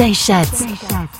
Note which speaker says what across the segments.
Speaker 1: Day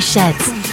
Speaker 2: Sessions.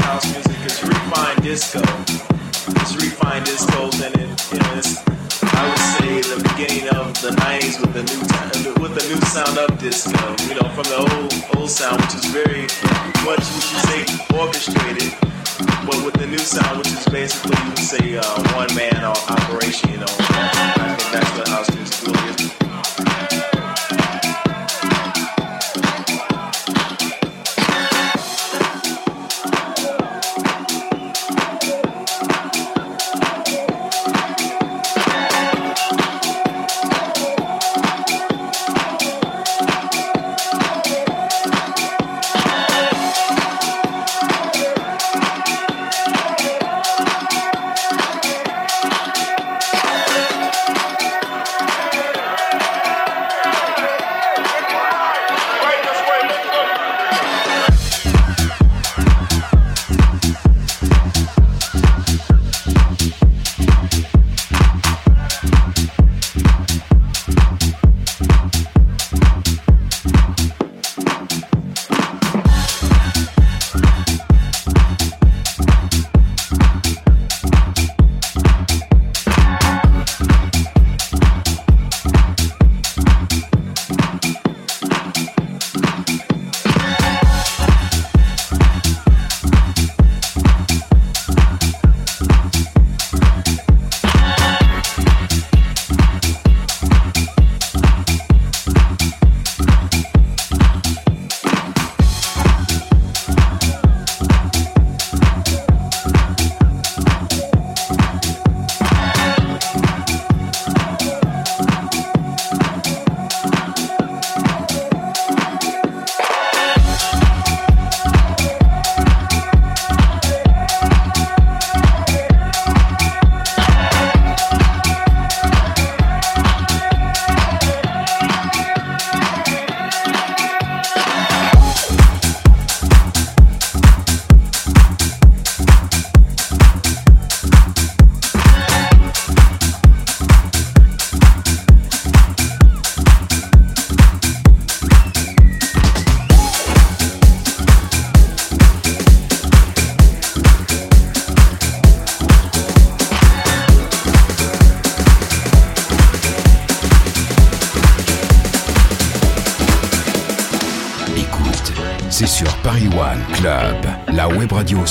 Speaker 3: Station. disco. It's refined disco, and it, you know, it's, I would say the beginning of the '90s with the new with the new sound of disco. You know, from the old old sound, which is very much, you say, orchestrated, but with the new sound, which is basically, you would say, uh, one man operation. You know, I think that's what house music really is.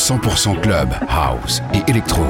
Speaker 2: 100% club, house et électro.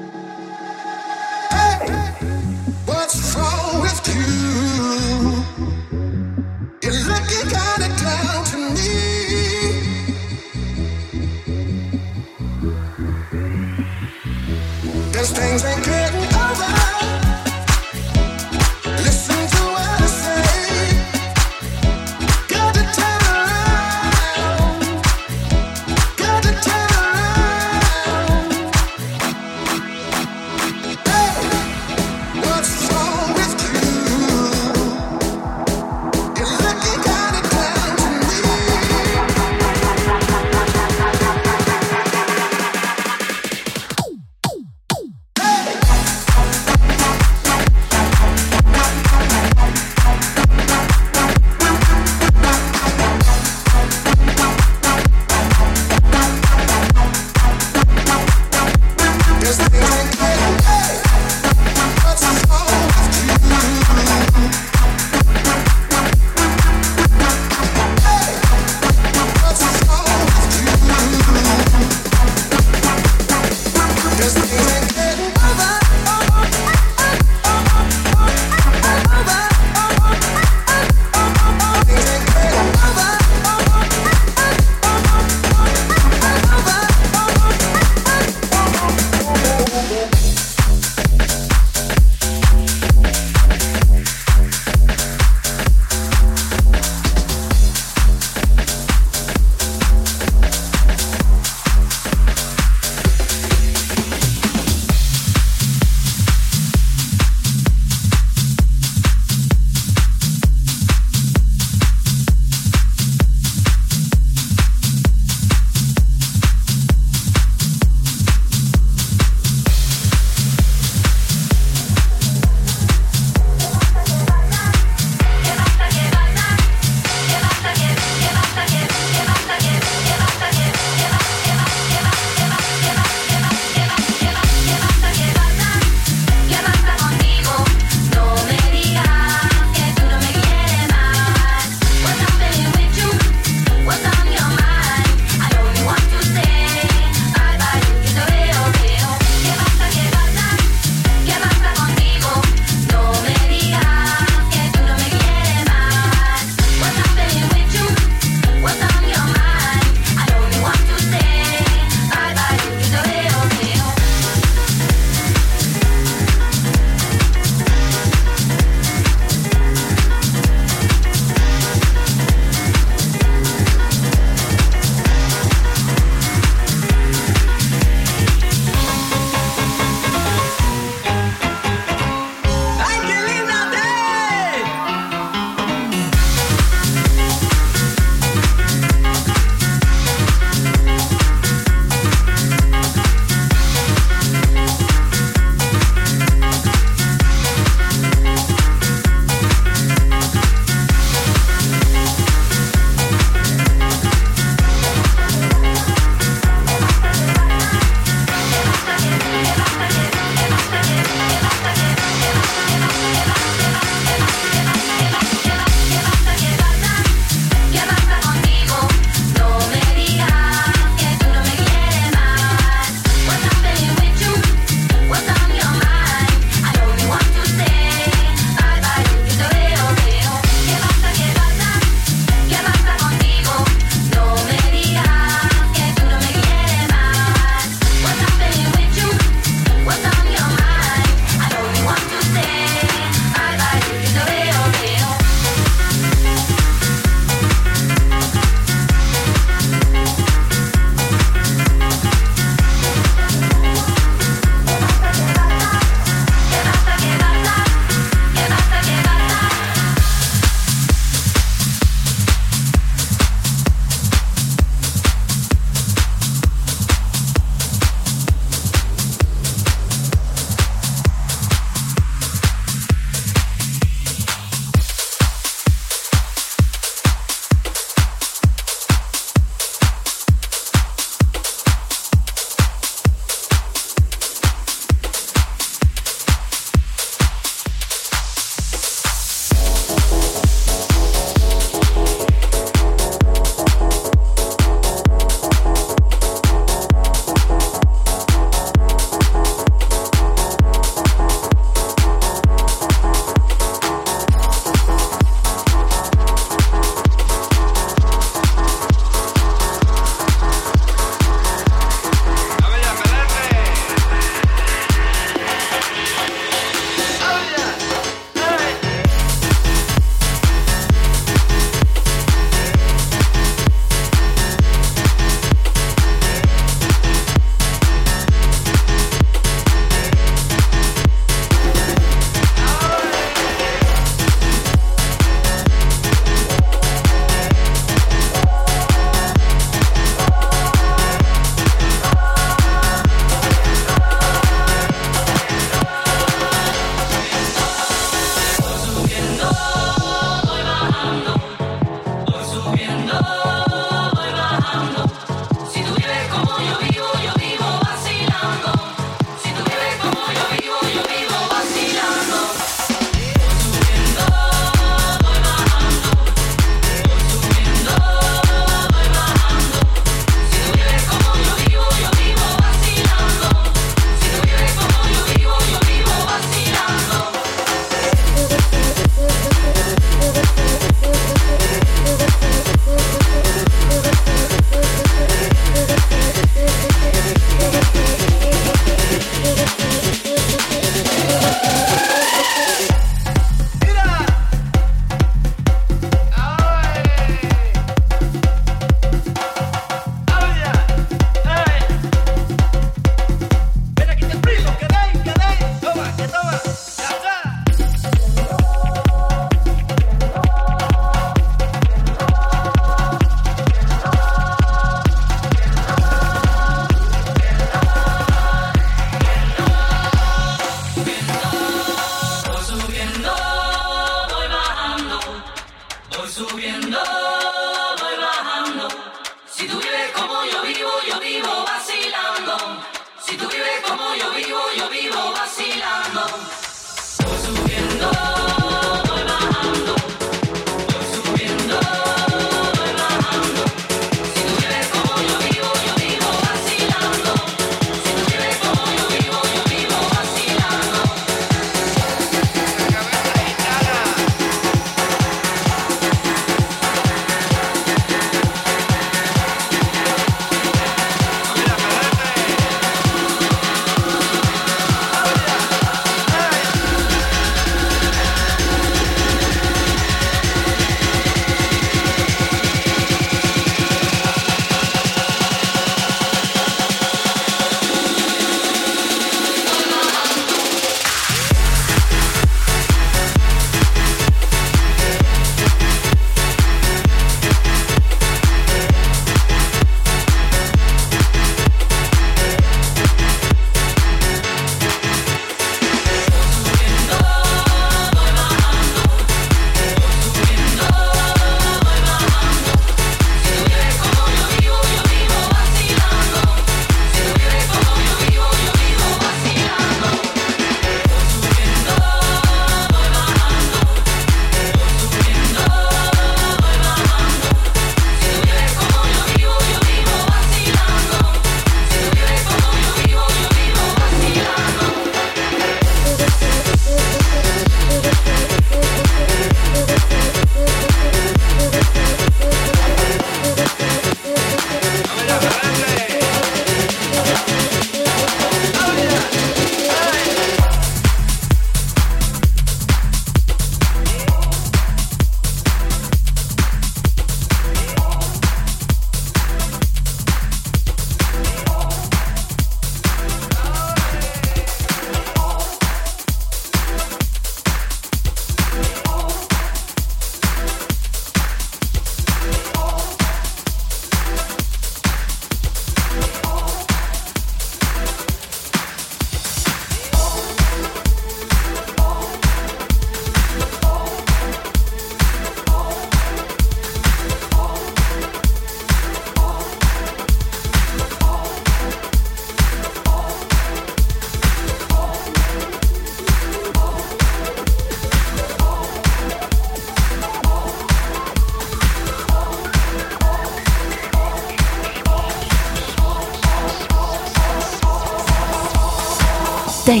Speaker 1: Day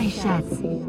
Speaker 4: you